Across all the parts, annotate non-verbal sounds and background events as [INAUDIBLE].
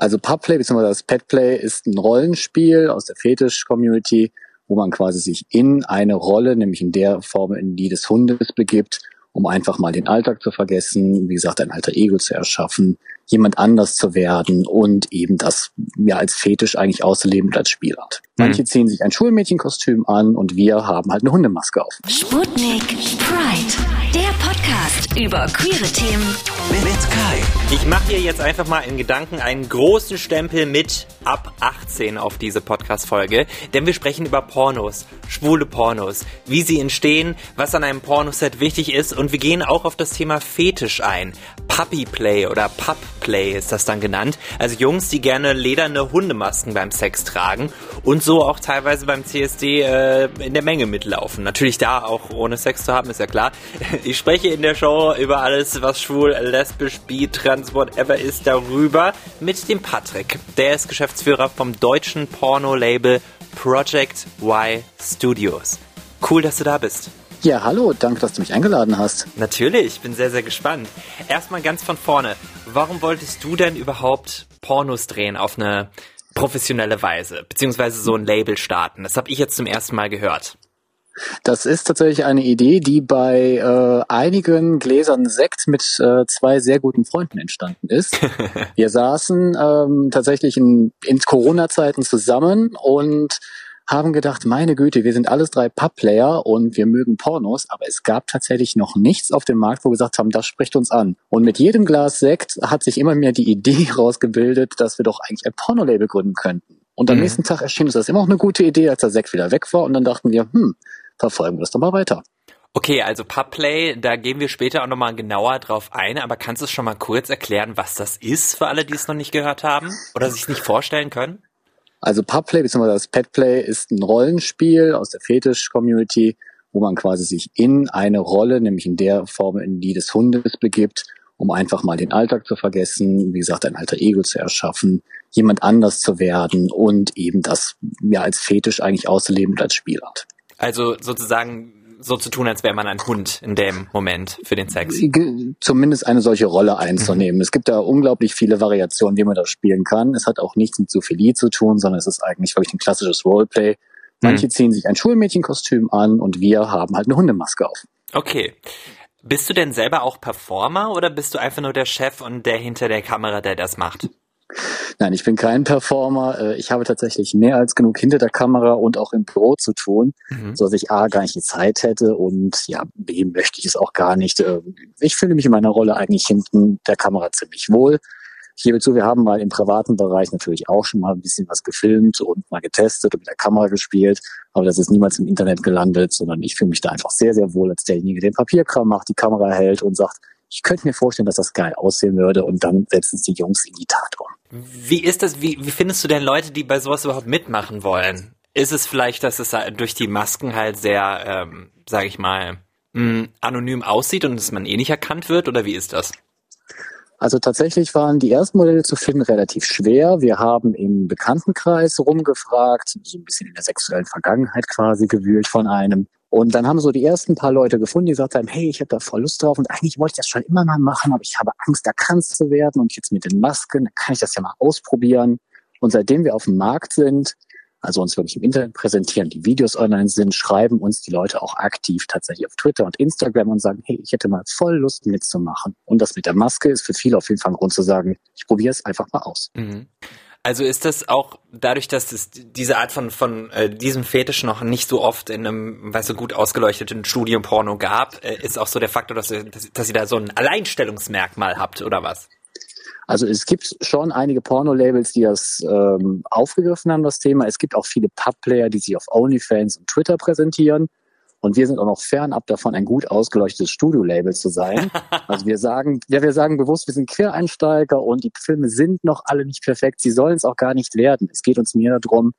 Also Pubplay bzw. das Petplay ist ein Rollenspiel aus der Fetisch-Community, wo man quasi sich in eine Rolle, nämlich in der Form, in die des Hundes begibt, um einfach mal den Alltag zu vergessen, wie gesagt, ein alter Ego zu erschaffen, jemand anders zu werden und eben das ja als Fetisch eigentlich auszuleben und als Spielart. Mhm. Manche ziehen sich ein Schulmädchenkostüm an und wir haben halt eine Hundemaske auf. Sputnik Pride, der Podcast über queere Themen mit Kai. Ich mache hier jetzt einfach mal in Gedanken einen großen Stempel mit ab 18 auf diese Podcast-Folge, denn wir sprechen über Pornos, schwule Pornos, wie sie entstehen, was an einem Pornoset wichtig ist und wir gehen auch auf das Thema Fetisch ein. Puppy Play oder Pup Play ist das dann genannt. Also Jungs, die gerne lederne Hundemasken beim Sex tragen und so auch teilweise beim CSD äh, in der Menge mitlaufen. Natürlich da auch ohne Sex zu haben, ist ja klar. Ich spreche in der Show über alles, was schwul, lesbisch, bi, trans, whatever ist, darüber mit dem Patrick. Der ist Geschäftsführer vom deutschen Porno-Label Project Y Studios. Cool, dass du da bist. Ja, hallo, danke, dass du mich eingeladen hast. Natürlich, ich bin sehr, sehr gespannt. Erstmal ganz von vorne. Warum wolltest du denn überhaupt Pornos drehen auf eine professionelle Weise? Beziehungsweise so ein Label starten? Das habe ich jetzt zum ersten Mal gehört. Das ist tatsächlich eine Idee, die bei äh, einigen Gläsern Sekt mit äh, zwei sehr guten Freunden entstanden ist. [LAUGHS] Wir saßen ähm, tatsächlich in, in Corona-Zeiten zusammen und haben gedacht, meine Güte, wir sind alles drei Pub-Player und wir mögen Pornos, aber es gab tatsächlich noch nichts auf dem Markt, wo wir gesagt haben, das spricht uns an. Und mit jedem Glas Sekt hat sich immer mehr die Idee [LAUGHS] rausgebildet, dass wir doch eigentlich ein Pornolabel gründen könnten. Und am mhm. nächsten Tag erschien uns das immer auch eine gute Idee, als der Sekt wieder weg war. Und dann dachten wir, hm, verfolgen wir das doch mal weiter. Okay, also Pubplay, da gehen wir später auch nochmal genauer drauf ein, aber kannst du schon mal kurz erklären, was das ist für alle, die es noch nicht gehört haben oder sich nicht vorstellen können? Also Pubplay bzw. das Petplay ist ein Rollenspiel aus der Fetisch-Community, wo man quasi sich in eine Rolle, nämlich in der Form, in die des Hundes begibt, um einfach mal den Alltag zu vergessen, wie gesagt, ein alter Ego zu erschaffen, jemand anders zu werden und eben das ja als Fetisch eigentlich auszuleben und als Spielart. Also sozusagen so zu tun, als wäre man ein Hund in dem Moment für den Sex. Zumindest eine solche Rolle einzunehmen. Mhm. Es gibt da unglaublich viele Variationen, wie man das spielen kann. Es hat auch nichts mit Zoophilie zu tun, sondern es ist eigentlich wirklich ein klassisches Roleplay. Manche mhm. ziehen sich ein Schulmädchenkostüm an und wir haben halt eine Hundemaske auf. Okay. Bist du denn selber auch Performer oder bist du einfach nur der Chef und der hinter der Kamera, der das macht? Nein, ich bin kein Performer. Äh, ich habe tatsächlich mehr als genug hinter der Kamera und auch im Büro zu tun, mhm. so dass ich A gar nicht die Zeit hätte und ja, B möchte ich es auch gar nicht. Ähm, ich fühle mich in meiner Rolle eigentlich hinten der Kamera ziemlich wohl. Ich gebe zu, wir haben mal im privaten Bereich natürlich auch schon mal ein bisschen was gefilmt und mal getestet und mit der Kamera gespielt, aber das ist niemals im Internet gelandet, sondern ich fühle mich da einfach sehr, sehr wohl als derjenige, der den Papierkram macht, die Kamera hält und sagt, ich könnte mir vorstellen, dass das geil aussehen würde und dann setzen es die Jungs in die Tat um. Wie ist das, wie, wie findest du denn Leute, die bei sowas überhaupt mitmachen wollen? Ist es vielleicht, dass es durch die Masken halt sehr, ähm, sag ich mal, mh, hm, anonym aussieht und dass man eh nicht erkannt wird oder wie ist das? Also tatsächlich waren die ersten Modelle zu finden relativ schwer. Wir haben im Bekanntenkreis rumgefragt, so ein bisschen in der sexuellen Vergangenheit quasi gewühlt von einem. Und dann haben so die ersten paar Leute gefunden, die gesagt haben, hey, ich habe da voll Lust drauf und eigentlich wollte ich das schon immer mal machen, aber ich habe Angst, erkannt zu werden und jetzt mit den Masken, kann ich das ja mal ausprobieren. Und seitdem wir auf dem Markt sind, also uns wirklich im Internet präsentieren, die Videos online sind, schreiben uns die Leute auch aktiv tatsächlich auf Twitter und Instagram und sagen, hey, ich hätte mal voll Lust mitzumachen. Und das mit der Maske ist für viele auf jeden Fall ein Grund zu sagen, ich probiere es einfach mal aus. Mhm. Also ist das auch dadurch, dass es diese Art von von äh, diesem Fetisch noch nicht so oft in einem, weißt du, gut ausgeleuchteten Studienporno gab, äh, ist auch so der Faktor, dass, dass, dass ihr da so ein Alleinstellungsmerkmal habt oder was? Also es gibt schon einige Porno-Labels, die das ähm, aufgegriffen haben, das Thema. Es gibt auch viele Pub-Player, die sich auf OnlyFans und Twitter präsentieren. Und wir sind auch noch fernab davon, ein gut ausgeleuchtetes Studio-Label zu sein. [LAUGHS] Also wir sagen, ja, wir sagen bewusst, wir sind Quereinsteiger und die Filme sind noch alle nicht perfekt. Sie sollen es auch gar nicht werden. Es geht uns mehr darum,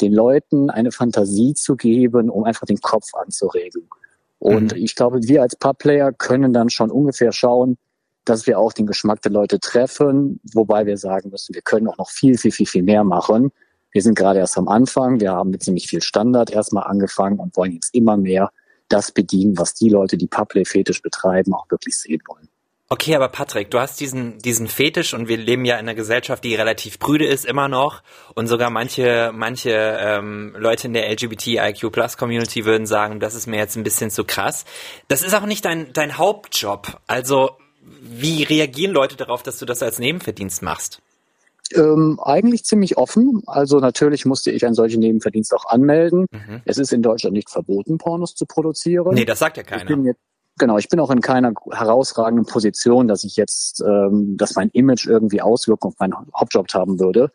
den Leuten eine Fantasie zu geben, um einfach den Kopf anzuregen. Und mhm. ich glaube, wir als Pub-Player können dann schon ungefähr schauen, dass wir auch den Geschmack der Leute treffen, wobei wir sagen müssen, wir können auch noch viel, viel, viel, viel mehr machen. Wir sind gerade erst am Anfang. Wir haben mit ziemlich viel Standard erstmal angefangen und wollen jetzt immer mehr das bedienen, was die Leute, die Public fetisch betreiben, auch wirklich sehen wollen. Okay, aber Patrick, du hast diesen, diesen Fetisch und wir leben ja in einer Gesellschaft, die relativ prüde ist immer noch und sogar manche, manche ähm, Leute in der LGBTIQ Plus Community würden sagen, das ist mir jetzt ein bisschen zu krass. Das ist auch nicht dein, dein Hauptjob. Also, wie reagieren Leute darauf, dass du das als Nebenverdienst machst? Ähm, eigentlich ziemlich offen. Also natürlich musste ich einen solchen Nebenverdienst auch anmelden. Mhm. Es ist in Deutschland nicht verboten, Pornos zu produzieren. Nee, das sagt ja keiner. Ich jetzt, genau, ich bin auch in keiner herausragenden Position, dass ich jetzt, ähm, dass mein Image irgendwie Auswirkungen auf meinen Hauptjob haben würde.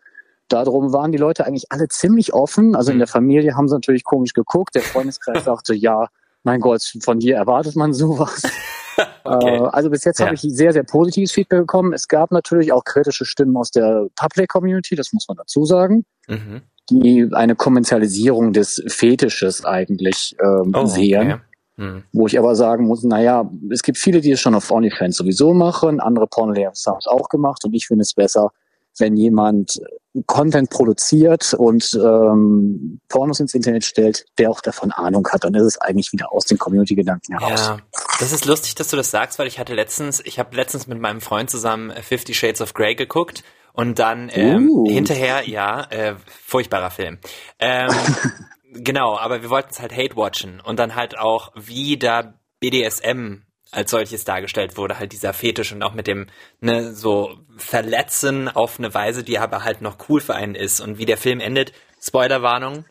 Darum waren die Leute eigentlich alle ziemlich offen. Also in mhm. der Familie haben sie natürlich komisch geguckt. Der Freundeskreis [LAUGHS] sagte, ja, mein Gott, von dir erwartet man sowas. [LAUGHS] okay. Äh, also bis jetzt ja. habe ich sehr, sehr positives Feedback bekommen. Es gab natürlich auch kritische Stimmen aus der Public-Community, das muss man dazu sagen, mhm. die eine Kommerzialisierung des Fetisches eigentlich ähm, oh, sehen. Okay. Mhm. Wo ich aber sagen muss, naja, es gibt viele, die es schon auf OnlyFans sowieso machen, andere Pornolehrer haben es auch gemacht und ich finde es besser, wenn jemand Content produziert und ähm, Pornos ins Internet stellt, der auch davon Ahnung hat, dann ist es eigentlich wieder aus den Community-Gedanken heraus. Ja, das ist lustig, dass du das sagst, weil ich hatte letztens, ich habe letztens mit meinem Freund zusammen Fifty Shades of Grey geguckt und dann ähm, uh. hinterher, ja, äh, furchtbarer Film. Ähm, [LAUGHS] genau, aber wir wollten es halt hate-watchen und dann halt auch, wie da BDSM als solches dargestellt wurde, halt dieser Fetisch und auch mit dem, ne, so Verletzen auf eine Weise, die aber halt noch cool für einen ist. Und wie der Film endet, Spoilerwarnung,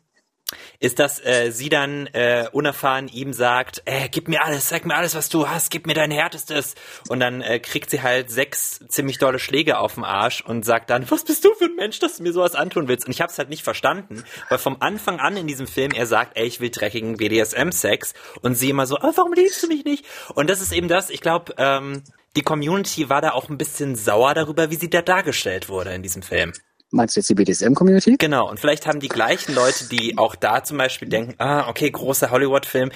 ist, dass äh, sie dann äh, unerfahren ihm sagt, äh, gib mir alles, zeig mir alles, was du hast, gib mir dein Härtestes. Und dann äh, kriegt sie halt sechs ziemlich dolle Schläge auf den Arsch und sagt dann, was bist du für ein Mensch, dass du mir sowas antun willst? Und ich habe es halt nicht verstanden, weil vom Anfang an in diesem Film er sagt, ey, ich will dreckigen BDSM-Sex und sie immer so, oh, warum liebst du mich nicht? Und das ist eben das, ich glaube, ähm, die Community war da auch ein bisschen sauer darüber, wie sie da dargestellt wurde in diesem Film. Meinst du jetzt die BDSM-Community? Genau, und vielleicht haben die gleichen Leute, die auch da zum Beispiel denken, ah, okay, großer Hollywood-Film,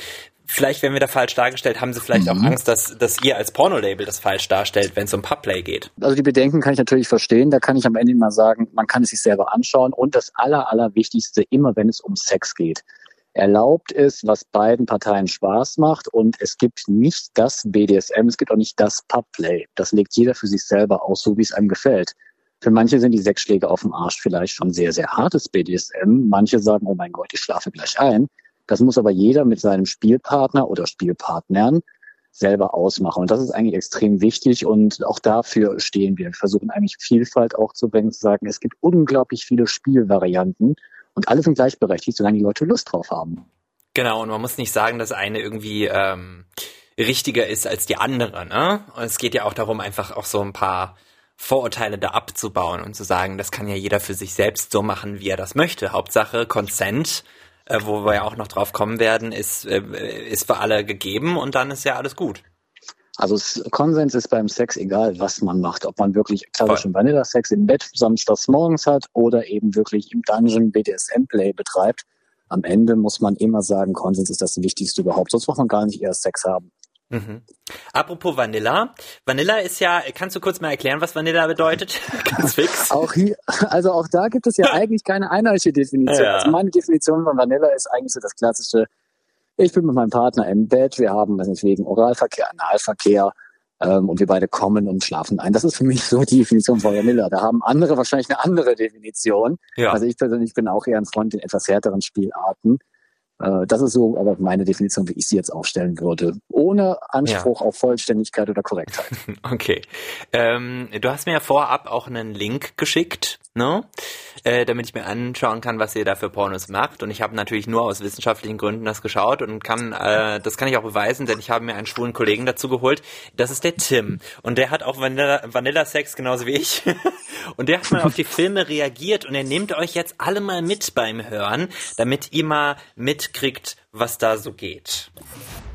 vielleicht werden wir da falsch dargestellt, haben sie vielleicht mhm. auch Angst, dass, dass ihr als Porno-Label das falsch darstellt, wenn es um Pubplay geht. Also die Bedenken kann ich natürlich verstehen. Da kann ich am Ende mal sagen, man kann es sich selber anschauen. Und das Aller, Allerwichtigste, immer wenn es um Sex geht. Erlaubt ist, was beiden Parteien Spaß macht. Und es gibt nicht das BDSM, es gibt auch nicht das Pubplay. Das legt jeder für sich selber aus, so wie es einem gefällt. Für manche sind die sechs Schläge auf dem Arsch vielleicht schon sehr, sehr hartes BDSM. Manche sagen, oh mein Gott, ich schlafe gleich ein. Das muss aber jeder mit seinem Spielpartner oder Spielpartnern selber ausmachen. Und das ist eigentlich extrem wichtig und auch dafür stehen wir. Wir versuchen eigentlich Vielfalt auch zu bringen, zu sagen, es gibt unglaublich viele Spielvarianten und alle sind gleichberechtigt, solange die Leute Lust drauf haben. Genau, und man muss nicht sagen, dass eine irgendwie ähm, richtiger ist als die andere. Ne? Und es geht ja auch darum, einfach auch so ein paar Vorurteile da abzubauen und zu sagen, das kann ja jeder für sich selbst so machen, wie er das möchte. Hauptsache Consent, äh, wo wir ja auch noch drauf kommen werden, ist, äh, ist für alle gegeben und dann ist ja alles gut. Also Konsens ist beim Sex egal, was man macht. Ob man wirklich klassischen Vanilla-Sex im Bett samstags morgens hat oder eben wirklich im Dungeon BDSM-Play betreibt. Am Ende muss man immer sagen, Konsens ist das Wichtigste überhaupt. Sonst muss man gar nicht erst Sex haben. Mhm. Apropos Vanilla. Vanilla ist ja, kannst du kurz mal erklären, was Vanilla bedeutet? [LAUGHS] Ganz fix. Auch hier, also auch da gibt es ja [LAUGHS] eigentlich keine einheitliche Definition. Ja. Also meine Definition von Vanilla ist eigentlich so das klassische, ich bin mit meinem Partner im Bett, wir haben deswegen Oralverkehr, Analverkehr, ähm, und wir beide kommen und schlafen ein. Das ist für mich so die Definition von Vanilla. Da haben andere wahrscheinlich eine andere Definition. Ja. Also ich persönlich bin auch eher ein Freund in etwas härteren Spielarten. Äh, das ist so aber meine Definition, wie ich sie jetzt aufstellen würde. Ohne Anspruch ja. auf Vollständigkeit oder Korrektheit. [LAUGHS] Okay. Ähm, du hast mir ja vorab auch einen Link geschickt, ne? Äh, damit ich mir anschauen kann, was ihr da für Pornos macht. Und ich habe natürlich nur aus wissenschaftlichen Gründen das geschaut und kann, äh, das kann ich auch beweisen, denn ich habe mir einen schwulen Kollegen dazu geholt. Das ist der Tim. Und der hat auch Vanilla, Vanilla Sex genauso wie ich. [LAUGHS] und der hat mal auf die Filme reagiert und er nimmt euch jetzt alle mal mit beim Hören, damit ihr mal mitkriegt, was da so geht.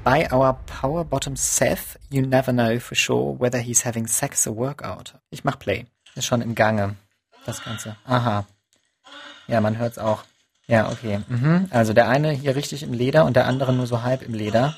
By our power bottom Seth, you never know for sure whether he's having sex or workout. Ich mach Play. Ist schon im Gange. Das Ganze. Aha. Ja, man hört's auch. Ja, okay. Mhm. Also der eine hier richtig im Leder und der andere nur so halb im Leder.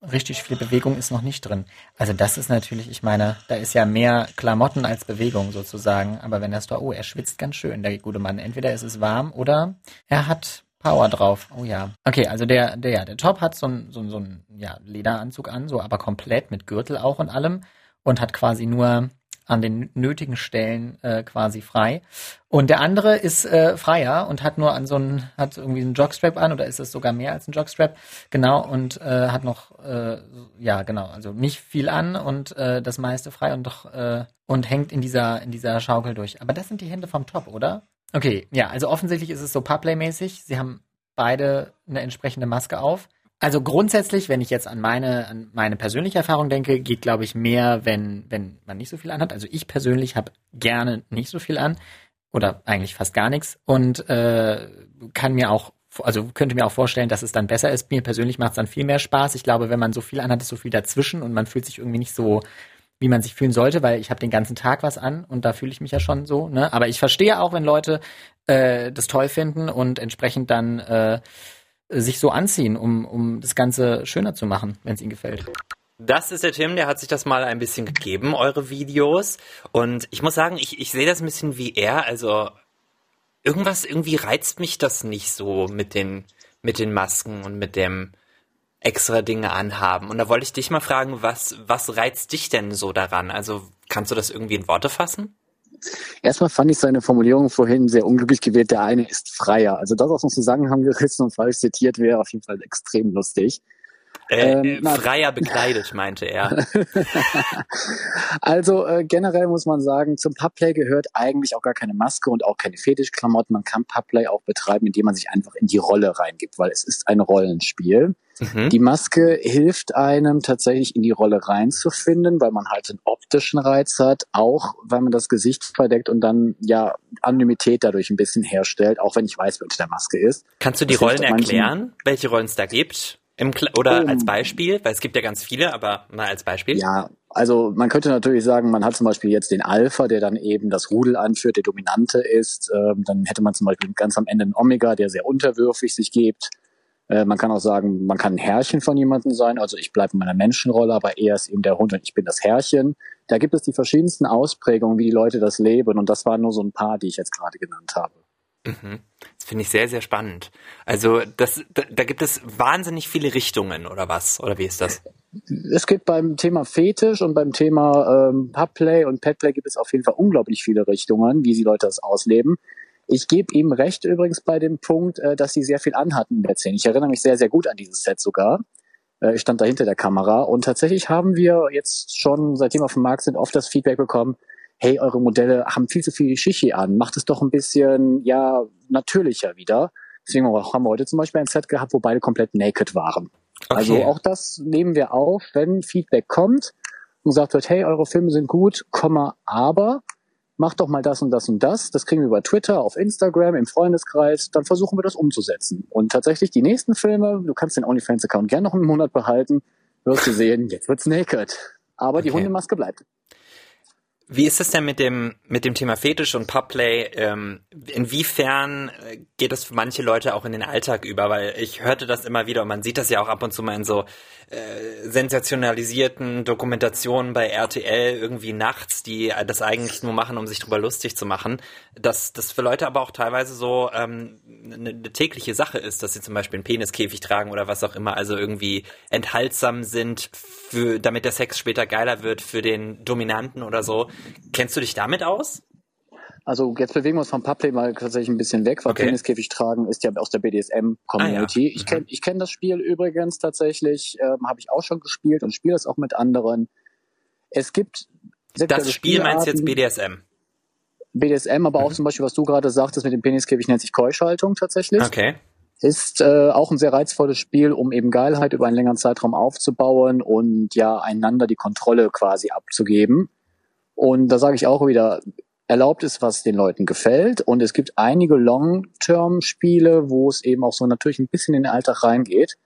Richtig viel Bewegung ist noch nicht drin. Also das ist natürlich, ich meine, da ist ja mehr Klamotten als Bewegung sozusagen. Aber wenn das da, oh, er schwitzt ganz schön, der gute Mann. Entweder ist es warm oder er hat Power drauf. Oh ja. Okay, also der, der, der Top hat so ein, so so ja, Lederanzug an, so aber komplett mit Gürtel auch und allem und hat quasi nur an den nötigen Stellen äh, quasi frei. Und der andere ist äh, freier und hat nur an so einen, hat irgendwie einen Jogstrap an oder ist es sogar mehr als ein Jogstrap? Genau, und äh, hat noch, äh, ja genau, also nicht viel an und äh, das meiste frei und doch äh, und hängt in dieser, in dieser Schaukel durch. Aber das sind die Hände vom Top, oder? Okay, ja, also offensichtlich ist es so Puplay-mäßig. Sie haben beide eine entsprechende Maske auf. Also grundsätzlich, wenn ich jetzt an meine, an meine persönliche Erfahrung denke, geht, glaube ich, mehr, wenn, wenn man nicht so viel anhat. Also ich persönlich habe gerne nicht so viel an oder eigentlich fast gar nichts und äh, kann mir auch, also könnte mir auch vorstellen, dass es dann besser ist. Mir persönlich macht es dann viel mehr Spaß. Ich glaube, wenn man so viel anhat, ist so viel dazwischen und man fühlt sich irgendwie nicht so, wie man sich fühlen sollte, weil ich habe den ganzen Tag was an und da fühle ich mich ja schon so. Ne? Aber ich verstehe auch, wenn Leute äh, das toll finden und entsprechend dann äh, sich so anziehen, um, um das Ganze schöner zu machen, wenn es ihnen gefällt. Das ist der Tim, der hat sich das mal ein bisschen gegeben, eure Videos. Und ich muss sagen, ich, ich sehe das ein bisschen wie er. Also irgendwas, irgendwie reizt mich das nicht so mit den, mit den Masken und mit dem extra Dinge anhaben. Und da wollte ich dich mal fragen, was, was reizt dich denn so daran? Also kannst du das irgendwie in Worte fassen? Erstmal fand ich seine Formulierung vorhin sehr unglücklich gewählt. Der eine ist freier. Also das aus dem Zusammenhang gerissen und falsch zitiert wäre auf jeden Fall extrem lustig. Äh, ähm, freier [LAUGHS] bekleidet, meinte er. [LAUGHS] also äh, generell muss man sagen, zum Pubplay gehört eigentlich auch gar keine Maske und auch keine Fetischklamotten. Man kann Pubplay auch betreiben, indem man sich einfach in die Rolle reingibt, weil es ist ein Rollenspiel. Mhm. Die Maske hilft einem tatsächlich in die Rolle reinzufinden, weil man halt einen optischen Reiz hat, auch weil man das Gesicht verdeckt und dann ja Anonymität dadurch ein bisschen herstellt, auch wenn ich weiß, wer unter der Maske ist. Kannst du die das Rollen erklären, welche Rollen es da gibt? Im oder um, als Beispiel, weil es gibt ja ganz viele, aber mal als Beispiel. Ja, also man könnte natürlich sagen, man hat zum Beispiel jetzt den Alpha, der dann eben das Rudel anführt, der Dominante ist. Ähm, dann hätte man zum Beispiel ganz am Ende einen Omega, der sehr unterwürfig sich gibt. Äh, man kann auch sagen, man kann ein Herrchen von jemandem sein. Also ich bleibe in meiner Menschenrolle, aber er ist eben der Hund und ich bin das Herrchen. Da gibt es die verschiedensten Ausprägungen, wie die Leute das leben. Und das waren nur so ein paar, die ich jetzt gerade genannt habe. Mhm. Das finde ich sehr, sehr spannend. Also das, da, da, gibt es wahnsinnig viele Richtungen oder was? Oder wie ist das? Es gibt beim Thema Fetisch und beim Thema ähm, Pubplay und Petplay gibt es auf jeden Fall unglaublich viele Richtungen, wie die Leute das ausleben. Ich gebe ihm recht übrigens bei dem Punkt, äh, dass sie sehr viel anhatten in der Szene. Ich erinnere mich sehr, sehr gut an dieses Set sogar. Äh, ich stand da hinter der Kamera und tatsächlich haben wir jetzt schon, seitdem wir auf dem Markt sind, oft das Feedback bekommen, hey, eure Modelle haben viel zu viel Shishi an, macht es doch ein bisschen, ja, natürlicher wieder. Deswegen haben wir heute zum Beispiel ein Set gehabt, wo beide komplett naked waren. Okay. Also auch das nehmen wir auf, wenn Feedback kommt und gesagt wird, hey, eure Filme sind gut, Komma, aber macht doch mal das und das und das. Das kriegen wir über Twitter, auf Instagram, im Freundeskreis. Dann versuchen wir das umzusetzen. Und tatsächlich die nächsten Filme, du kannst den OnlyFans-Account gerne noch einen Monat behalten, wirst du sehen, jetzt wird's naked. Aber okay. die Hundemaske bleibt. Wie ist es denn mit dem, mit dem Thema Fetisch und Pubplay? Ähm, inwiefern äh, geht es für manche Leute auch in den Alltag über? Weil ich hörte das immer wieder und man sieht das ja auch ab und zu mal in so äh, sensationalisierten Dokumentationen bei RTL irgendwie nachts, die das eigentlich nur machen, um sich drüber lustig zu machen. Dass das für Leute aber auch teilweise so ähm, eine, eine tägliche Sache ist, dass sie zum Beispiel einen Peniskäfig tragen oder was auch immer, also irgendwie enthaltsam sind, für, damit der Sex später geiler wird für den Dominanten oder so. Kennst du dich damit aus? Also jetzt bewegen wir uns vom Puplay mal tatsächlich ein bisschen weg, weil okay. Peniskäfig tragen ist ja aus der BDSM-Community. Ah, ja. Ich kenne ich kenn das Spiel übrigens tatsächlich, ähm, habe ich auch schon gespielt und spiele es auch mit anderen. Es gibt das Spiel meinst du jetzt BDSM? BDSM, aber mhm. auch zum Beispiel, was du gerade sagtest mit dem Peniskäfig, nennt sich Keuschaltung tatsächlich. Okay. Ist äh, auch ein sehr reizvolles Spiel, um eben Geilheit über einen längeren Zeitraum aufzubauen und ja einander die Kontrolle quasi abzugeben. Und da sage ich auch wieder, erlaubt ist, was den Leuten gefällt. Und es gibt einige Long-Term-Spiele, wo es eben auch so natürlich ein bisschen in den Alltag reingeht.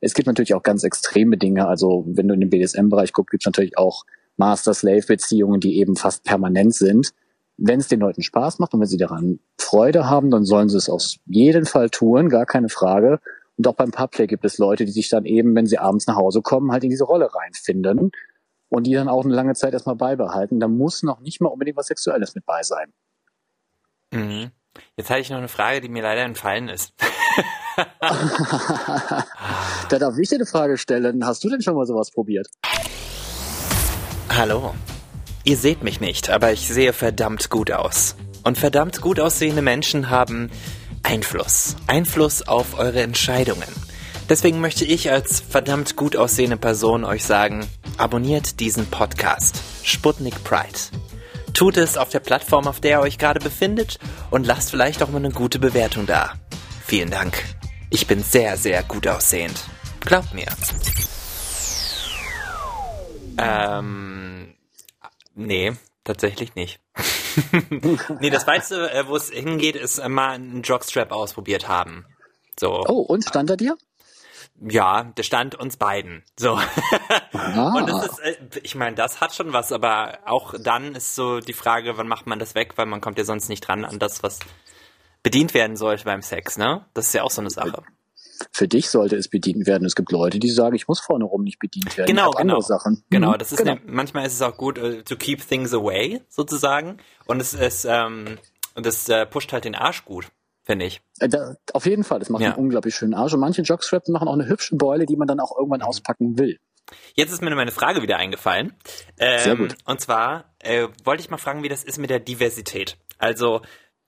Es gibt natürlich auch ganz extreme Dinge. Also wenn du in den BDSM-Bereich guckst, gibt es natürlich auch Master-Slave-Beziehungen, die eben fast permanent sind. Wenn es den Leuten Spaß macht und wenn sie daran Freude haben, dann sollen sie es auf jeden Fall tun, gar keine Frage. Und auch beim Pubplay gibt es Leute, die sich dann eben, wenn sie abends nach Hause kommen, halt in diese Rolle reinfinden und die dann auch eine lange Zeit erstmal beibehalten. Da muss noch nicht mal unbedingt was Sexuelles mit bei sein. Mhm. Jetzt hatte ich noch eine Frage, die mir leider entfallen ist. [LAUGHS] da darf ich dir eine Frage stellen. Hast du denn schon mal sowas probiert? Hallo. Ihr seht mich nicht, aber ich sehe verdammt gut aus. Und verdammt gut aussehende Menschen haben Einfluss. Einfluss auf eure Entscheidungen. Deswegen möchte ich als verdammt gut aussehende Person euch sagen, abonniert diesen Podcast. Sputnik Pride. Tut es auf der Plattform, auf der ihr euch gerade befindet und lasst vielleicht auch mal eine gute Bewertung da. Vielen Dank. Ich bin sehr, sehr gut aussehend. Glaubt mir. Ähm, nee, tatsächlich nicht. [LAUGHS] nee, das Weiteste, äh, wo es hingeht, ist mal einen Jockstrap ausprobiert haben. So. Oh, und stand er dir? Ja, der stand uns beiden. So. [LAUGHS] Ah. Und das ist, äh, ich meine, das hat schon was, aber auch dann ist so die Frage, wann macht man das weg, weil man kommt ja sonst nicht dran an das, was bedient werden sollte beim Sex, ne? Das ist ja auch so eine Sache. Für dich sollte es bedient werden. Es gibt Leute, die sagen, ich muss vorne rum nicht bedient werden. Genau, genau. andere Sachen. Genau, Mhm, das ist genau. Ne, manchmal ist es auch gut äh, to keep things away sozusagen und es ist ähm, und das äh, pusht halt den Arsch gut, finde ich. Äh, Da, auf jeden Fall, das macht Ja. einen unglaublich schönen Arsch. Und manche Jockstraps machen auch eine hübsche Beule, die man dann auch Mhm. irgendwann auspacken will. Jetzt ist mir meine Frage wieder eingefallen. Ähm, Sehr gut. Und zwar äh, wollte ich mal fragen, wie das ist mit der Diversität. Also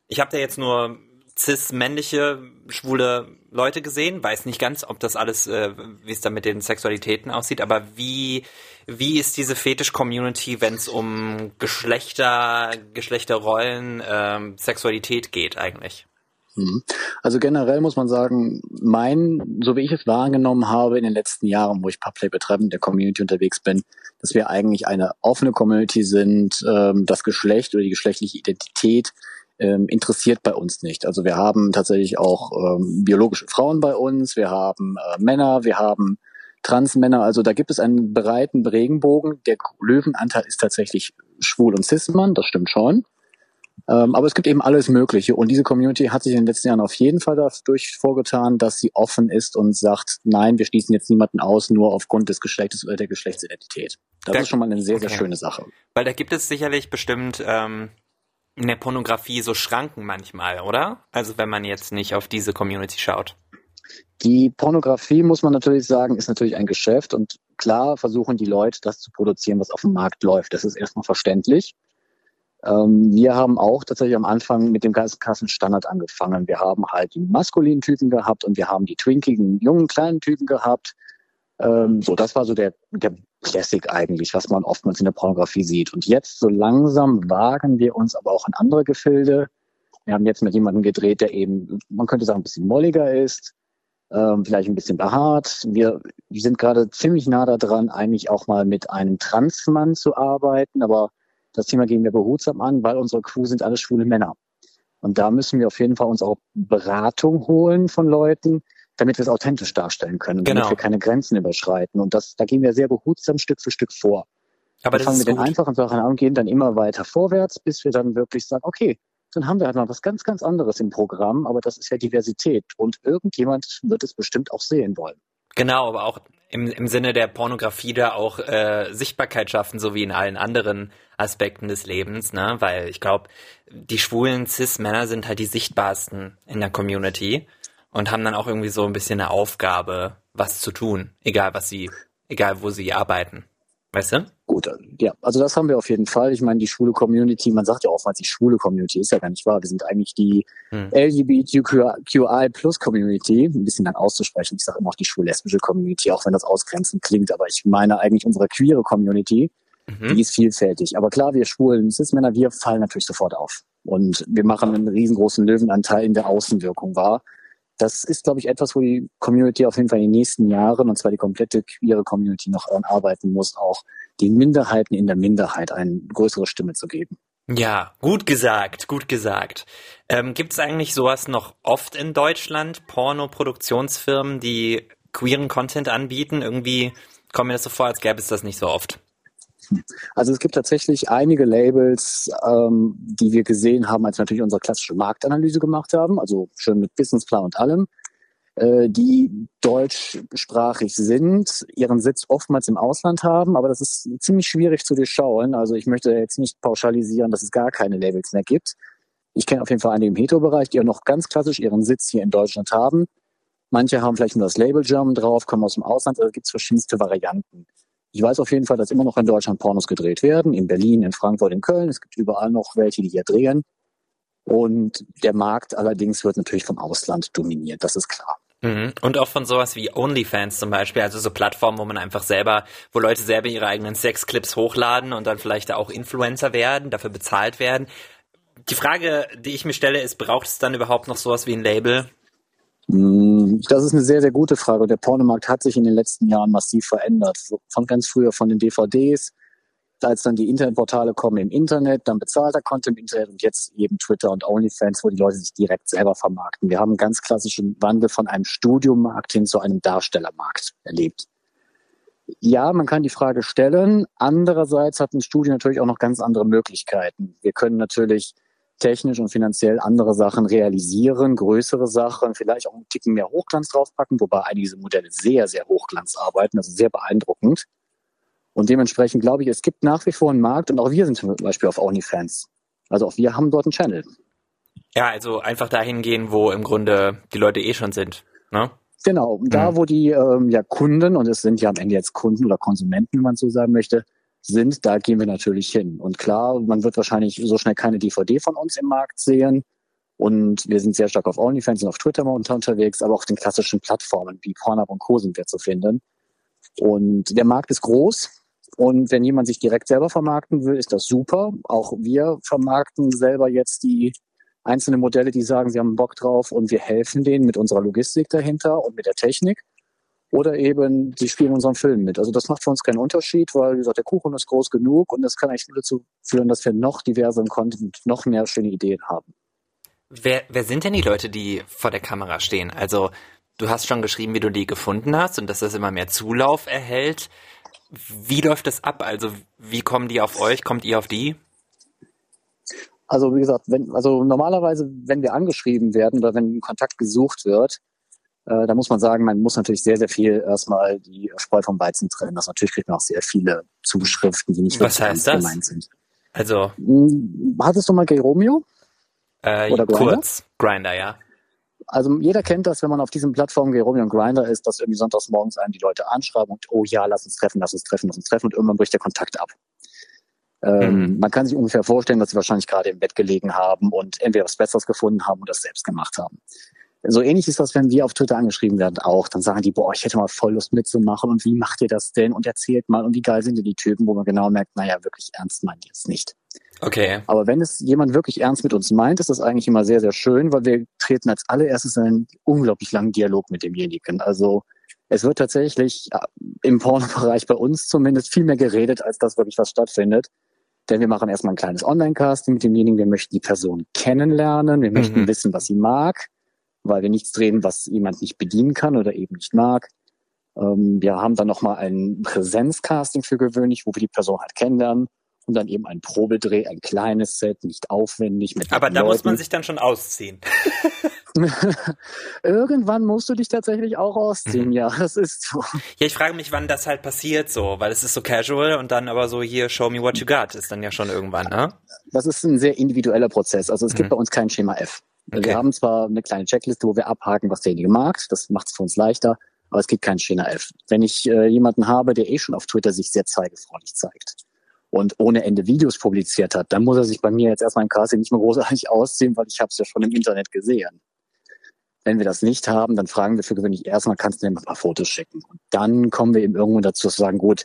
ich habe da jetzt nur cis-männliche, schwule Leute gesehen. Weiß nicht ganz, ob das alles, äh, wie es da mit den Sexualitäten aussieht. Aber wie, wie ist diese Fetisch-Community, wenn es um Geschlechter, Geschlechterrollen, ähm, Sexualität geht eigentlich? Mhm. Also generell muss man sagen, mein, so wie ich es wahrgenommen habe in den letzten Jahren, wo ich Public betreffend der Community unterwegs bin, dass wir eigentlich eine offene Community sind, ähm, das Geschlecht oder die geschlechtliche Identität ähm, interessiert bei uns nicht. Also wir haben tatsächlich auch ähm, biologische Frauen bei uns, wir haben äh, Männer, wir haben Transmänner, also da gibt es einen breiten Regenbogen. Der Löwenanteil ist tatsächlich schwul und cis-Mann, das stimmt schon. Ähm, aber es gibt eben alles Mögliche. Und diese Community hat sich in den letzten Jahren auf jeden Fall dadurch vorgetan, dass sie offen ist und sagt, nein, wir schließen jetzt niemanden aus, nur aufgrund des Geschlechtes oder der Geschlechtsidentität. Das Da- ist schon mal eine sehr, sehr okay. schöne Sache. Weil da gibt es sicherlich bestimmt ähm, in der Pornografie so Schranken manchmal, oder? Also wenn man jetzt nicht auf diese Community schaut. Die Pornografie, muss man natürlich sagen, ist natürlich ein Geschäft und klar versuchen die Leute, das zu produzieren, was auf dem Markt läuft. Das ist erstmal verständlich. Ähm, wir haben auch tatsächlich am Anfang mit dem ganzen Kassenstandard angefangen. Wir haben halt die maskulinen Typen gehabt und wir haben die twinkigen, jungen, kleinen Typen gehabt. Ähm, so, das war so der, der Classic eigentlich, was man oftmals in der Pornografie sieht. Und jetzt so langsam wagen wir uns aber auch in andere Gefilde. Wir haben jetzt mit jemandem gedreht, der eben, man könnte sagen, ein bisschen molliger ist, ähm, vielleicht ein bisschen behaart. Wir, wir sind gerade ziemlich nah daran, eigentlich auch mal mit einem Transmann zu arbeiten, aber das Thema gehen wir behutsam an, weil unsere Crew sind alle schwule Männer. Und da müssen wir auf jeden Fall uns auch Beratung holen von Leuten, damit wir es authentisch darstellen können, Genau. damit wir keine Grenzen überschreiten. Und das, da gehen wir sehr behutsam Stück für Stück vor. Aber wir fangen mit den gut. einfachen Sachen an und gehen dann immer weiter vorwärts, bis wir dann wirklich sagen, okay, dann haben wir halt mal was ganz, ganz anderes im Programm, aber das ist ja Diversität und irgendjemand wird es bestimmt auch sehen wollen. Genau, aber auch im, im Sinne der Pornografie da auch äh, Sichtbarkeit schaffen, so wie in allen anderen Aspekten des Lebens, ne? Weil ich glaube, die schwulen Cis-Männer sind halt die sichtbarsten in der Community und haben dann auch irgendwie so ein bisschen eine Aufgabe, was zu tun, egal was sie, egal wo sie arbeiten. Weißt du? Gut, ja, also das haben wir auf jeden Fall. Ich meine, die schwule Community, man sagt ja oftmals die schwule Community, ist ja gar nicht wahr. Wir sind eigentlich die Hm. LGBTQI Plus Community, ein bisschen lang auszusprechen. Ich sage immer auch die schwul-lesbische Community, auch wenn das ausgrenzend klingt, aber ich meine eigentlich unsere queere Community, Mhm. die ist vielfältig. Aber klar, wir schwulen Cis-Männer, wir fallen natürlich sofort auf. Und wir machen einen riesengroßen Löwenanteil in der Außenwirkung wahr. Das ist, glaube ich, etwas, wo die Community auf jeden Fall in den nächsten Jahren, und zwar die komplette queere Community, noch daran arbeiten muss, auch den Minderheiten in der Minderheit eine größere Stimme zu geben. Ja, gut gesagt, gut gesagt. Ähm, Gibt es eigentlich sowas noch oft in Deutschland? Porno-Produktionsfirmen, die queeren Content anbieten? Irgendwie kommt mir das so vor, als gäbe es das nicht so oft. Also es gibt tatsächlich einige Labels, ähm, die wir gesehen haben, als wir natürlich unsere klassische Marktanalyse gemacht haben, also schon mit Businessplan und allem, die deutschsprachig sind, ihren Sitz oftmals im Ausland haben, aber das ist ziemlich schwierig zu durchschauen. Also ich möchte jetzt nicht pauschalisieren, dass es gar keine Labels mehr gibt. Ich kenne auf jeden Fall einige im Hetero-Bereich, die auch noch ganz klassisch ihren Sitz hier in Deutschland haben. Manche haben vielleicht nur das Label German drauf, kommen aus dem Ausland, also gibt es verschiedenste Varianten. Ich weiß auf jeden Fall, dass immer noch in Deutschland Pornos gedreht werden, in Berlin, in Frankfurt, in Köln. Es gibt überall noch welche, die hier drehen. Und der Markt allerdings wird natürlich vom Ausland dominiert, das ist klar. Mhm. Und auch von sowas wie OnlyFans zum Beispiel, also so Plattformen, wo man einfach selber, wo Leute selber ihre eigenen Sexclips hochladen und dann vielleicht auch Influencer werden, dafür bezahlt werden. Die Frage, die ich mir stelle, ist, braucht es dann überhaupt noch sowas wie ein Label? Mm, das ist eine sehr, sehr gute Frage. Der Pornomarkt hat sich in den letzten Jahren massiv verändert. Von ganz früher von den DVDs als dann die Internetportale kommen im Internet, dann bezahlter Content im Internet und jetzt eben Twitter und OnlyFans, wo die Leute sich direkt selber vermarkten. Wir haben einen ganz klassischen Wandel von einem Studiomarkt hin zu einem Darstellermarkt erlebt. Ja, man kann die Frage stellen. Andererseits hat ein Studio natürlich auch noch ganz andere Möglichkeiten. Wir können natürlich technisch und finanziell andere Sachen realisieren, größere Sachen, vielleicht auch einen Ticken mehr Hochglanz draufpacken, wobei einige Modelle sehr, sehr Hochglanz arbeiten, also sehr beeindruckend. Und dementsprechend glaube ich, es gibt nach wie vor einen Markt und auch wir sind zum Beispiel auf OnlyFans. Also auch wir haben dort einen Channel. Ja, also einfach dahin gehen, wo im Grunde die Leute eh schon sind. Ne? Genau, da mhm. wo die ähm, ja Kunden, und es sind ja am Ende jetzt Kunden oder Konsumenten, wenn man so sagen möchte, sind, da gehen wir natürlich hin. Und klar, man wird wahrscheinlich so schnell keine DVD von uns im Markt sehen. Und wir sind sehr stark auf OnlyFans und auf Twitter unterwegs, aber auch auf den klassischen Plattformen wie Pornhub und Co. sind wir zu finden. Und der Markt ist groß. Und wenn jemand sich direkt selber vermarkten will, ist das super. Auch wir vermarkten selber jetzt die einzelnen Modelle, die sagen, sie haben Bock drauf und wir helfen denen mit unserer Logistik dahinter und mit der Technik. Oder eben, sie spielen unseren Film mit. Also das macht für uns keinen Unterschied, weil, wie gesagt, der Kuchen ist groß genug und das kann eigentlich nur dazu führen, dass wir noch diverser Content, noch mehr schöne Ideen haben. Wer, wer sind denn die Leute, die vor der Kamera stehen? Also du hast schon geschrieben, wie du die gefunden hast und dass das immer mehr Zulauf erhält. Wie läuft das ab? Also wie kommen die auf euch? Kommt ihr auf die? Also wie gesagt, wenn, also normalerweise, wenn wir angeschrieben werden oder wenn Kontakt gesucht wird, äh, da muss man sagen, man muss natürlich sehr, sehr viel erstmal die Spreu vom Weizen trennen. Das natürlich kriegt man auch sehr viele Zuschriften, die nicht Was heißt das? gemeint sind. Also. Hm, hattest du mal Gay Romeo? Äh, Oder Grindr? kurz. Grinder, ja. Also jeder kennt das, wenn man auf diesen Plattformen wie Romeo und Grinder ist, dass irgendwie sonntags morgens einem die Leute anschreiben und oh ja, lass uns treffen, lass uns treffen, lass uns treffen und irgendwann bricht der Kontakt ab. Ähm, mhm. Man kann sich ungefähr vorstellen, dass sie wahrscheinlich gerade im Bett gelegen haben und entweder was Besseres gefunden haben oder das selbst gemacht haben. So ähnlich ist das, wenn wir auf Twitter angeschrieben werden auch. Dann sagen die, boah, ich hätte mal voll Lust mitzumachen und wie macht ihr das denn? Und erzählt mal und wie geil sind denn die Typen, wo man genau merkt, naja, wirklich ernst meint ihr es nicht. Okay. Aber wenn es jemand wirklich ernst mit uns meint, ist das eigentlich immer sehr, sehr schön, weil wir treten als allererstes einen unglaublich langen Dialog mit demjenigen. Also es wird tatsächlich äh, im Pornobereich bei uns zumindest viel mehr geredet, als das wirklich was stattfindet. Denn wir machen erstmal ein kleines Online-Casting mit demjenigen. Wir möchten die Person kennenlernen. Wir möchten mhm. wissen, was sie mag, weil wir nichts drehen, was jemand nicht bedienen kann oder eben nicht mag. Ähm, wir haben dann nochmal ein Präsenzcasting für gewöhnlich, wo wir die Person halt kennenlernen und dann eben ein Probedreh, ein kleines Set, nicht aufwendig mit Aber da Leuten. muss man sich dann schon ausziehen. [LAUGHS] [LAUGHS] Irgendwann musst du dich tatsächlich auch ausziehen, mhm. ja, das ist so. Ja, ich frage mich, wann das halt passiert so, weil es ist so casual und dann aber so hier, show me what you got, ist dann ja schon irgendwann, ne? Das ist ein sehr individueller Prozess, also es mhm. gibt bei uns kein Schema F. Okay. Wir haben zwar eine kleine Checkliste, wo wir abhaken, was derjenige mag, das macht es für uns leichter, aber es gibt kein Schema F. Wenn ich äh, jemanden habe, der eh schon auf Twitter sich sehr zeigefreundlich zeigt, und ohne Ende Videos publiziert hat, dann muss er sich bei mir jetzt erstmal im Casting nicht mehr großartig [LAUGHS] ausziehen, weil ich habe es ja schon im Internet gesehen. Wenn wir das nicht haben, dann fragen wir für gewöhnlich erstmal, kannst du mir ein paar Fotos schicken? Und dann kommen wir eben irgendwann dazu zu sagen, gut,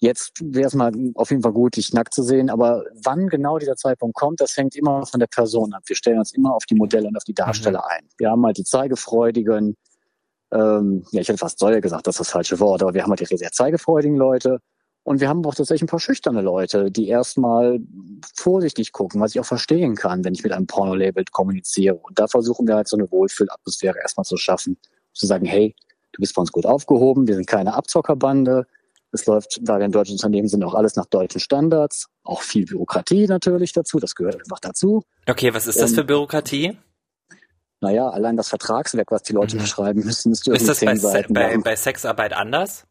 jetzt wäre es mal auf jeden Fall gut, dich nackt zu sehen, aber wann genau dieser Zeitpunkt kommt, das hängt immer von der Person ab. Wir stellen uns immer auf die Modelle und auf die Darsteller mhm. ein. Wir haben halt die zeigefreudigen, ähm, ja, ich hätte fast Säule gesagt, das ist das falsche Wort, aber wir haben halt die sehr zeigefreudigen Leute und wir haben auch tatsächlich ein paar schüchterne Leute, die erstmal vorsichtig gucken, was ich auch verstehen kann, wenn ich mit einem Porno-Label kommuniziere. Und da versuchen wir halt so eine Wohlfühlatmosphäre erstmal zu schaffen. Zu sagen, hey, du bist bei uns gut aufgehoben, wir sind keine Abzockerbande. Es läuft, da wir ein deutsches Unternehmen sind, auch alles nach deutschen Standards. Auch viel Bürokratie natürlich dazu, das gehört einfach dazu. Okay, was ist das für Bürokratie? Naja, allein das Vertragswerk, was die Leute mhm. [LAUGHS] beschreiben müssen, ist, ist das bei, Seiten bei, bei Sexarbeit anders?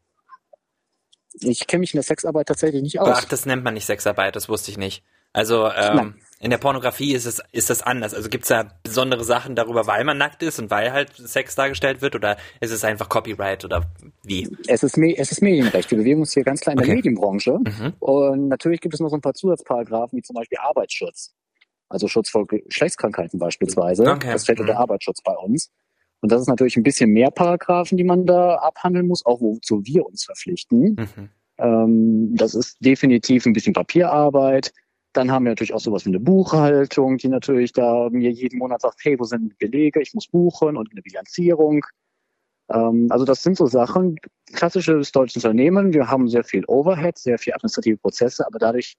Ich kenne mich in der Sexarbeit tatsächlich nicht aus. Ach, das nennt man nicht Sexarbeit, das wusste ich nicht. Also ähm, in der Pornografie ist es ist das anders. Also gibt es da besondere Sachen darüber, weil man nackt ist und weil halt Sex dargestellt wird oder ist es einfach Copyright oder wie? Es ist, es ist Medienrecht. Wir bewegen uns hier ganz klar in der Okay. Medienbranche. Mhm. Und natürlich gibt es noch so ein paar Zusatzparagraphen, wie zum Beispiel Arbeitsschutz. Also Schutz vor Geschlechtskrankheiten beispielsweise. Okay. Das fällt unter Mhm. Arbeitsschutz bei uns. Und das ist natürlich ein bisschen mehr Paragraphen, die man da abhandeln muss, auch wozu wir uns verpflichten. Mhm. Ähm, das ist definitiv ein bisschen Papierarbeit. Dann haben wir natürlich auch sowas wie eine Buchhaltung, die natürlich da mir jeden Monat sagt, hey, wo sind die Belege? Ich muss buchen und eine Bilanzierung. Ähm, also das sind so Sachen, klassisches deutsches Unternehmen. Wir haben sehr viel Overhead, sehr viel administrative Prozesse, aber dadurch,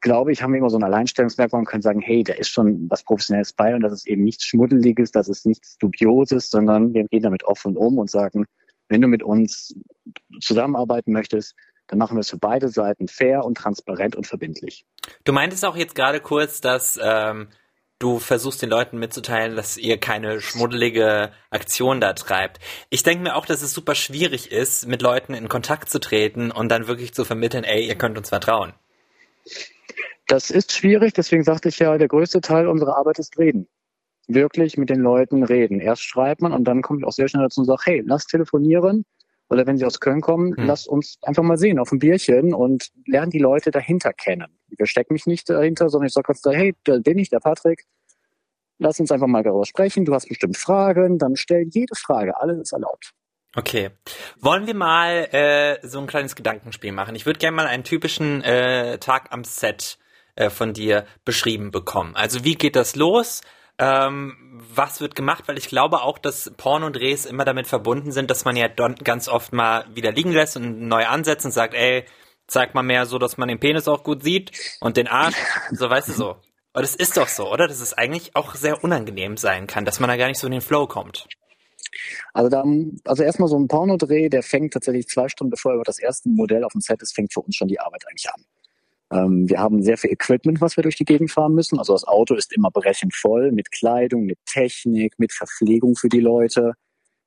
glaube ich, haben wir immer so ein Alleinstellungsmerkmal und können sagen, hey, da ist schon was Professionelles bei und das ist eben nichts Schmuddeliges, das ist nichts Dubioses, sondern wir gehen damit offen um und sagen, wenn du mit uns zusammenarbeiten möchtest, dann machen wir es für beide Seiten fair und transparent und verbindlich. Du meintest auch jetzt gerade kurz, dass ähm, du versuchst den Leuten mitzuteilen, dass ihr keine schmuddelige Aktion da treibt. Ich denke mir auch, dass es super schwierig ist, mit Leuten in Kontakt zu treten und dann wirklich zu vermitteln, ey, ihr könnt uns vertrauen. Das ist schwierig, deswegen sagte ich ja, der größte Teil unserer Arbeit ist reden. Wirklich mit den Leuten reden. Erst schreibt man und dann kommt ich auch sehr schnell dazu und sagt, hey, lass telefonieren. Oder wenn sie aus Köln kommen, Hm. lasst uns einfach mal sehen auf ein Bierchen und lernen die Leute dahinter kennen. Ich verstecke mich nicht dahinter, sondern ich sage ganz klar, hey, da bin ich, der Patrick. Lass uns einfach mal darüber sprechen. Du hast bestimmt Fragen, dann stell jede Frage. Alles ist erlaubt. Okay. Wollen wir mal äh, so ein kleines Gedankenspiel machen? Ich würde gerne mal einen typischen äh, Tag am Set äh, von dir beschrieben bekommen. Also wie geht das los? Ähm, was wird gemacht? Weil ich glaube auch, dass Pornodrehs immer damit verbunden sind, dass man ja ganz oft mal wieder liegen lässt und neu ansetzt und sagt, ey, zeig mal mehr so, dass man den Penis auch gut sieht und den Arsch. [LAUGHS] So, weißt du so. Und das ist doch so, oder? Dass es eigentlich auch sehr unangenehm sein kann, dass man da gar nicht so in den Flow kommt. Also da, also erstmal so ein Pornodreh, der fängt tatsächlich zwei Stunden bevor über das erste Modell auf dem Set ist, fängt für uns schon die Arbeit eigentlich an. Ähm, wir haben sehr viel Equipment, was wir durch die Gegend fahren müssen. Also das Auto ist immer brechend voll mit Kleidung, mit Technik, mit Verpflegung für die Leute.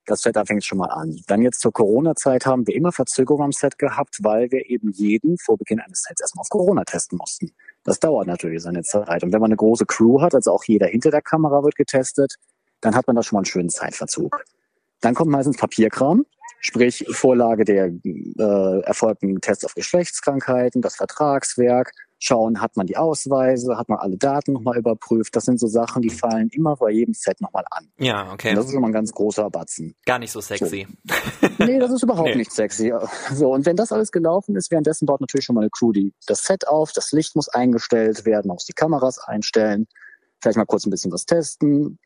Das Set, da fängt schon mal an. Dann jetzt zur Corona-Zeit haben wir immer Verzögerung am Set gehabt, weil wir eben jeden vor Beginn eines Sets erstmal auf Corona testen mussten. Das dauert natürlich seine Zeit. Und wenn man eine große Crew hat, also auch jeder hinter der Kamera wird getestet, dann hat man da schon mal einen schönen Zeitverzug. Dann kommt meistens Papierkram, sprich Vorlage der äh, erfolgten Tests auf Geschlechtskrankheiten, das Vertragswerk, schauen, hat man die Ausweise, hat man alle Daten nochmal überprüft. Das sind so Sachen, die fallen immer bei jedem Set nochmal an. Ja, okay. Und das ist schon mal ein ganz großer Batzen. Gar nicht so sexy. Nee, das ist überhaupt [LAUGHS] Nee. nicht sexy. So, und wenn das alles gelaufen ist, währenddessen baut natürlich schon mal eine Crew die, das Set auf, das Licht muss eingestellt werden, man muss die Kameras einstellen, vielleicht mal kurz ein bisschen was testen.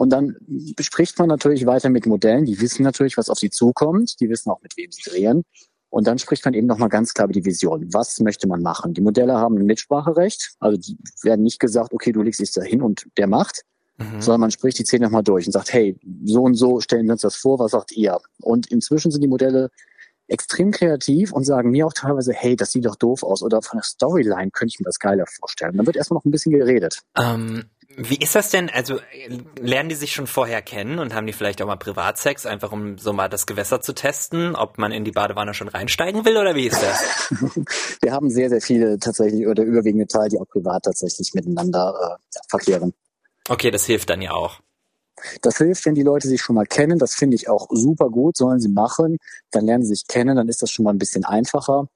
Und dann bespricht man natürlich weiter mit Modellen, die wissen natürlich, was auf sie zukommt, die wissen auch, mit wem sie drehen. Und dann spricht man eben nochmal ganz klar über die Vision. Was möchte man machen? Die Modelle haben ein Mitspracherecht. Also die werden nicht gesagt, okay, du legst dich da hin und der macht, Mhm. sondern man spricht die Szene nochmal durch und sagt, hey, so und so stellen wir uns das vor, was sagt ihr? Und inzwischen sind die Modelle extrem kreativ und sagen mir auch teilweise, hey, das sieht doch doof aus oder von der Storyline könnte ich mir das geiler vorstellen. Dann wird erstmal noch ein bisschen geredet. Ähm, wie ist das denn? Also lernen die sich schon vorher kennen und haben die vielleicht auch mal Privatsex, einfach um so mal das Gewässer zu testen, ob man in die Badewanne schon reinsteigen will oder wie ist das? [LAUGHS] Wir haben sehr, sehr viele tatsächlich oder überwiegende Teil, die auch privat tatsächlich miteinander äh, verkehren. Okay, das hilft dann ja auch. Das hilft, wenn die Leute sich schon mal kennen. Das finde ich auch super gut, sollen sie machen. Dann lernen sie sich kennen, dann ist das schon mal ein bisschen einfacher.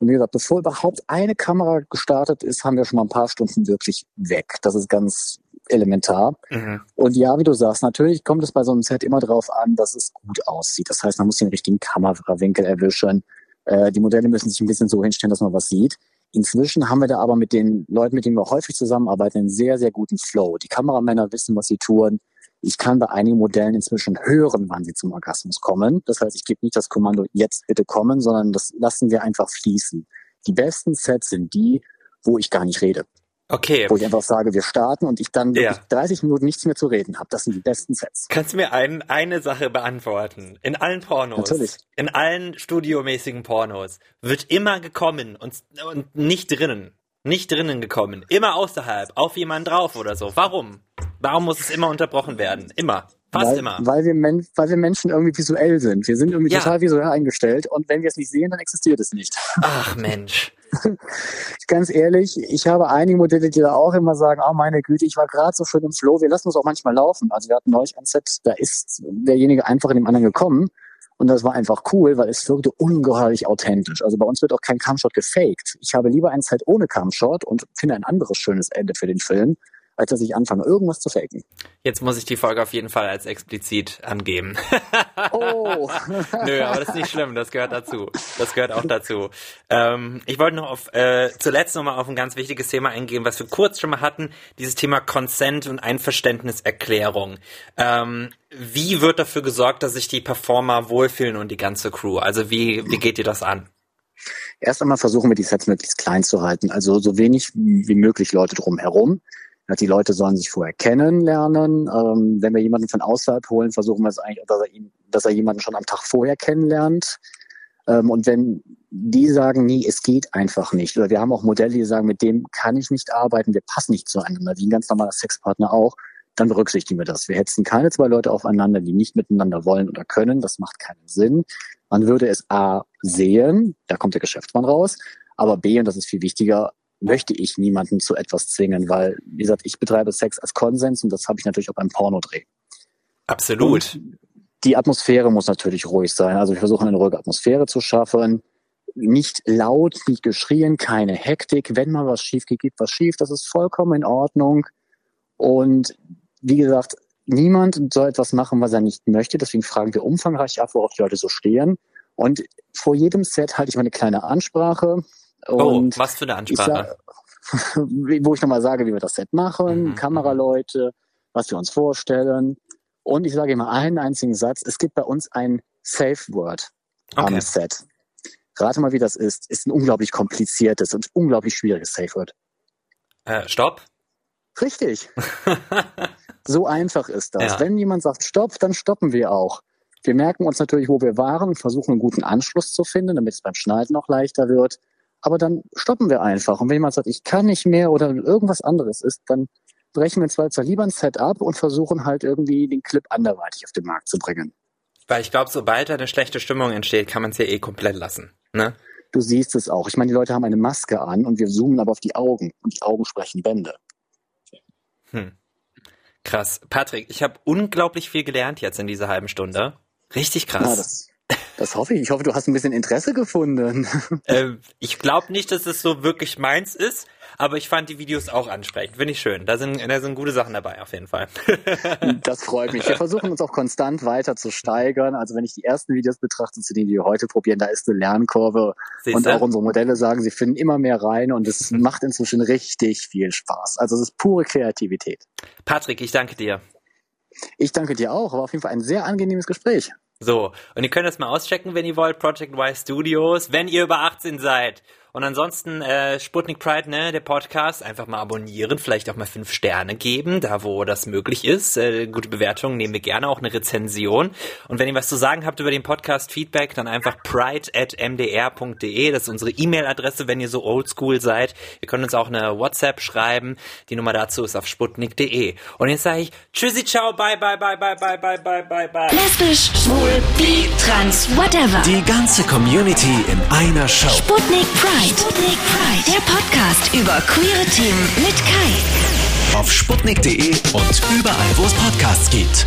Und wie gesagt, bevor überhaupt eine Kamera gestartet ist, haben wir schon mal ein paar Stunden wirklich weg. Das ist ganz elementar. Mhm. Und ja, wie du sagst, natürlich kommt es bei so einem Set immer darauf an, dass es gut aussieht. Das heißt, man muss den richtigen Kamerawinkel erwischen. Äh, die Modelle müssen sich ein bisschen so hinstellen, dass man was sieht. Inzwischen haben wir da aber mit den Leuten, mit denen wir häufig zusammenarbeiten, einen sehr, sehr guten Flow. Die Kameramänner wissen, was sie tun. Ich kann bei einigen Modellen inzwischen hören, wann sie zum Orgasmus kommen. Das heißt, ich gebe nicht das Kommando, jetzt bitte kommen, sondern das lassen wir einfach fließen. Die besten Sets sind die, wo ich gar nicht rede. Okay. Wo ich einfach sage, wir starten und ich dann Ja. wirklich 30 Minuten nichts mehr zu reden habe. Das sind die besten Sets. Kannst du mir ein, eine Sache beantworten? In allen Pornos, Natürlich. in allen studiomäßigen Pornos wird immer gekommen und, und nicht drinnen. Nicht drinnen gekommen. Immer außerhalb, auf jemanden drauf oder so. Warum? Warum muss es immer unterbrochen werden? Immer. Fast weil, immer. Weil wir, Men weil wir Menschen irgendwie visuell sind. Wir sind irgendwie Ja. total visuell eingestellt und wenn wir es nicht sehen, dann existiert es nicht. [LAUGHS] Ach Mensch. Ganz ehrlich, ich habe einige Modelle, die da auch immer sagen, oh meine Güte, ich war gerade so schön im Flow, wir lassen uns auch manchmal laufen. Also wir hatten neulich ein Set, da ist derjenige einfach in dem anderen gekommen und das war einfach cool, weil es wirkte ungeheuerlich authentisch. Also bei uns wird auch kein Camshot gefaked. Ich habe lieber ein Set ohne Camshot und finde ein anderes schönes Ende für den Film, als dass ich anfange, irgendwas zu faken. Jetzt muss ich die Folge auf jeden Fall als explizit angeben. Oh. [LAUGHS] Nö, aber das ist nicht schlimm, das gehört dazu. Das gehört auch dazu. Ähm, ich wollte noch auf, äh, zuletzt nochmal auf ein ganz wichtiges Thema eingehen, was wir kurz schon mal hatten, dieses Thema Consent und Einverständniserklärung. Ähm, wie wird dafür gesorgt, dass sich die Performer wohlfühlen und die ganze Crew? Also wie, wie geht ihr das an? Erst einmal versuchen wir die Sets möglichst klein zu halten, also so wenig wie möglich Leute drumherum. Die Leute sollen sich vorher kennenlernen. Ähm, wenn wir jemanden von außerhalb holen, versuchen wir es eigentlich, dass er, ihn, dass er jemanden schon am Tag vorher kennenlernt. Ähm, und wenn die sagen, nee, es geht einfach nicht, oder wir haben auch Modelle, die sagen, mit dem kann ich nicht arbeiten, wir passen nicht zueinander, wie ein ganz normaler Sexpartner auch, dann berücksichtigen wir das. Wir hetzen keine zwei Leute aufeinander, die nicht miteinander wollen oder können. Das macht keinen Sinn. Man würde es A sehen, da kommt der Geschäftsmann raus, aber B, und das ist viel wichtiger, möchte ich niemanden zu etwas zwingen, weil, wie gesagt, ich betreibe Sex als Konsens und das habe ich natürlich auch beim Pornodreh. Absolut. Und die Atmosphäre muss natürlich ruhig sein. Also wir versuchen eine ruhige Atmosphäre zu schaffen. Nicht laut, nicht geschrien, keine Hektik. Wenn mal was schief geht, geht was schief. Das ist vollkommen in Ordnung. Und wie gesagt, niemand soll etwas machen, was er nicht möchte. Deswegen fragen wir umfangreich ab, worauf die Leute so stehen. Und vor jedem Set halte ich mal eine kleine Ansprache. Oh, was für eine Ansprache? Sag, [LAUGHS] wo ich nochmal sage, wie wir das Set machen, mhm. Kameraleute, was wir uns vorstellen. Und ich sage immer einen einzigen Satz. Es gibt bei uns ein Safe Word okay. am Set. Rate mal, wie das ist. Ist ein unglaublich kompliziertes und unglaublich schwieriges Safe Word. Äh, stopp. Richtig. [LAUGHS] so einfach ist das. Ja. Wenn jemand sagt Stopp, dann stoppen wir auch. Wir merken uns natürlich, wo wir waren und versuchen einen guten Anschluss zu finden, damit es beim Schneiden noch leichter wird. Aber dann stoppen wir einfach. Und wenn jemand sagt, ich kann nicht mehr oder irgendwas anderes ist, dann brechen wir zwar lieber ein Set ab und versuchen halt irgendwie den Clip anderweitig auf den Markt zu bringen. Weil ich glaube, sobald da eine schlechte Stimmung entsteht, kann man es ja eh komplett lassen. Ne? Du siehst es auch. Ich meine, die Leute haben eine Maske an und wir zoomen aber auf die Augen und die Augen sprechen Bände. Hm. Krass. Patrick, ich habe unglaublich viel gelernt jetzt in dieser halben Stunde. Richtig krass. Ja, das, das hoffe ich. Ich hoffe, du hast ein bisschen Interesse gefunden. [LAUGHS] Äh, ich glaube nicht, dass es so wirklich meins ist, aber ich fand die Videos auch ansprechend. Finde ich schön. Da sind, da sind gute Sachen dabei, auf jeden Fall. [LAUGHS] das freut mich. Wir versuchen uns auch konstant weiter zu steigern. Also wenn ich die ersten Videos betrachte, zu denen wir heute probieren, da ist eine Lernkurve. Siehste? Und auch unsere Modelle sagen, sie finden immer mehr rein und es [LAUGHS] macht inzwischen richtig viel Spaß. Also es ist pure Kreativität. Patrick, ich danke dir. Ich danke dir auch. War auf jeden Fall ein sehr angenehmes Gespräch. So, und ihr könnt das mal auschecken, wenn ihr wollt, Project Y Studios, wenn ihr über 18 seid. Und ansonsten äh, Sputnik Pride, ne, der Podcast, einfach mal abonnieren, vielleicht auch mal fünf Sterne geben, da wo das möglich ist. Äh, gute Bewertungen nehmen wir gerne, auch eine Rezension. Und wenn ihr was zu sagen habt über den Podcast, Feedback, dann einfach pride@mdr.de, das ist unsere E-Mail-Adresse, wenn ihr so oldschool seid. Ihr könnt uns auch eine WhatsApp schreiben. Die Nummer dazu ist auf sputnik.de. Und jetzt sage ich Tschüssi, ciao, bye, bye, bye, bye, bye, bye, bye, bye, bye. Lesbisch, schwul, bi, trans, whatever. Die ganze Community in einer Show. Sputnik Pride. Sputnik Pride. Der Podcast über queere Themen mit Kai. Auf sputnik.de und überall, wo es Podcasts gibt.